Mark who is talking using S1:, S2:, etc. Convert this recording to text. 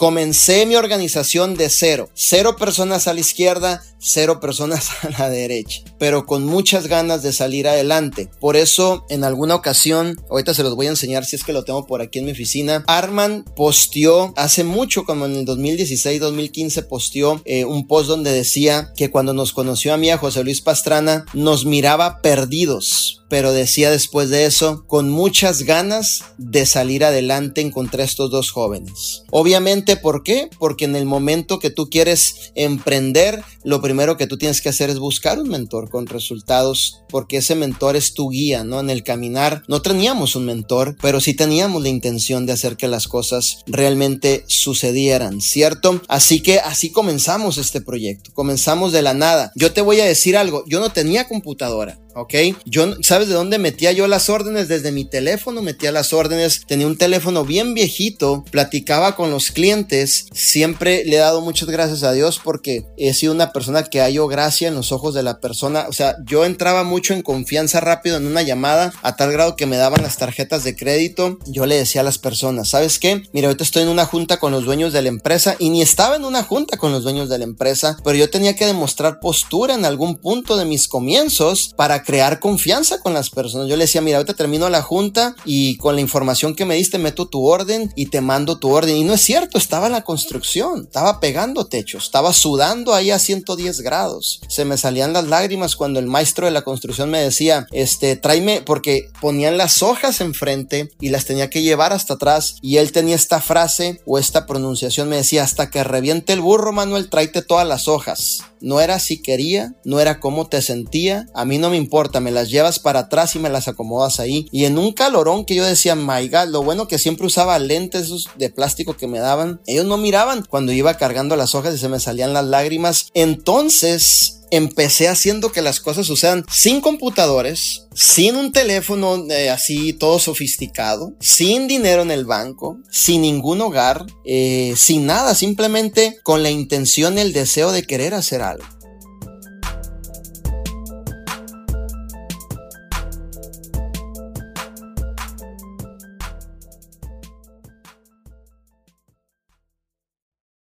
S1: Comencé mi organización de cero. Cero personas a la izquierda, cero personas a la derecha, pero con muchas ganas de salir adelante. Por eso, en alguna ocasión, ahorita se los voy a enseñar si es que lo tengo por aquí en mi oficina, Arman posteó hace mucho, como en el 2016-2015, posteó eh, un post donde decía que cuando nos conoció a mí, a José Luis Pastrana, nos miraba perdidos pero decía después de eso, con muchas ganas de salir adelante encontré a estos dos jóvenes. Obviamente, ¿por qué? Porque en el momento que tú quieres emprender, lo primero que tú tienes que hacer es buscar un mentor con resultados, porque ese mentor es tu guía, ¿no? En el caminar no teníamos un mentor, pero sí teníamos la intención de hacer que las cosas realmente sucedieran, ¿cierto? Así que así comenzamos este proyecto, comenzamos de la nada. Yo te voy a decir algo, yo no tenía computadora. ¿Ok? Yo, ¿sabes de dónde metía yo las órdenes? Desde mi teléfono metía las órdenes, tenía un teléfono bien viejito, platicaba con los clientes, siempre le he dado muchas gracias a Dios porque he sido una persona que hallo gracia en los ojos de la persona, o sea, yo entraba mucho en confianza rápido en una llamada, a tal grado que me daban las tarjetas de crédito, yo le decía a las personas, ¿sabes qué? Mira, ahorita estoy en una junta con los dueños de la empresa y ni estaba en una junta con los dueños de la empresa, pero yo tenía que demostrar postura en algún punto de mis comienzos para crear confianza con las personas. Yo le decía, mira, ahorita termino la junta y con la información que me diste meto tu orden y te mando tu orden. Y no es cierto, estaba en la construcción, estaba pegando techos, estaba sudando ahí a 110 grados. Se me salían las lágrimas cuando el maestro de la construcción me decía, este, tráeme, porque ponían las hojas enfrente y las tenía que llevar hasta atrás. Y él tenía esta frase o esta pronunciación, me decía, hasta que reviente el burro, Manuel, tráete todas las hojas. No era si quería, no era cómo te sentía, a mí no me importa, me las llevas para atrás y me las acomodas ahí. Y en un calorón que yo decía, my God, lo bueno que siempre usaba lentes de plástico que me daban, ellos no miraban cuando iba cargando las hojas y se me salían las lágrimas. Entonces, empecé haciendo que las cosas sucedan sin computadores, sin un teléfono eh, así todo sofisticado, sin dinero en el banco, sin ningún hogar, eh, sin nada, simplemente con la intención, el deseo de querer hacer algo.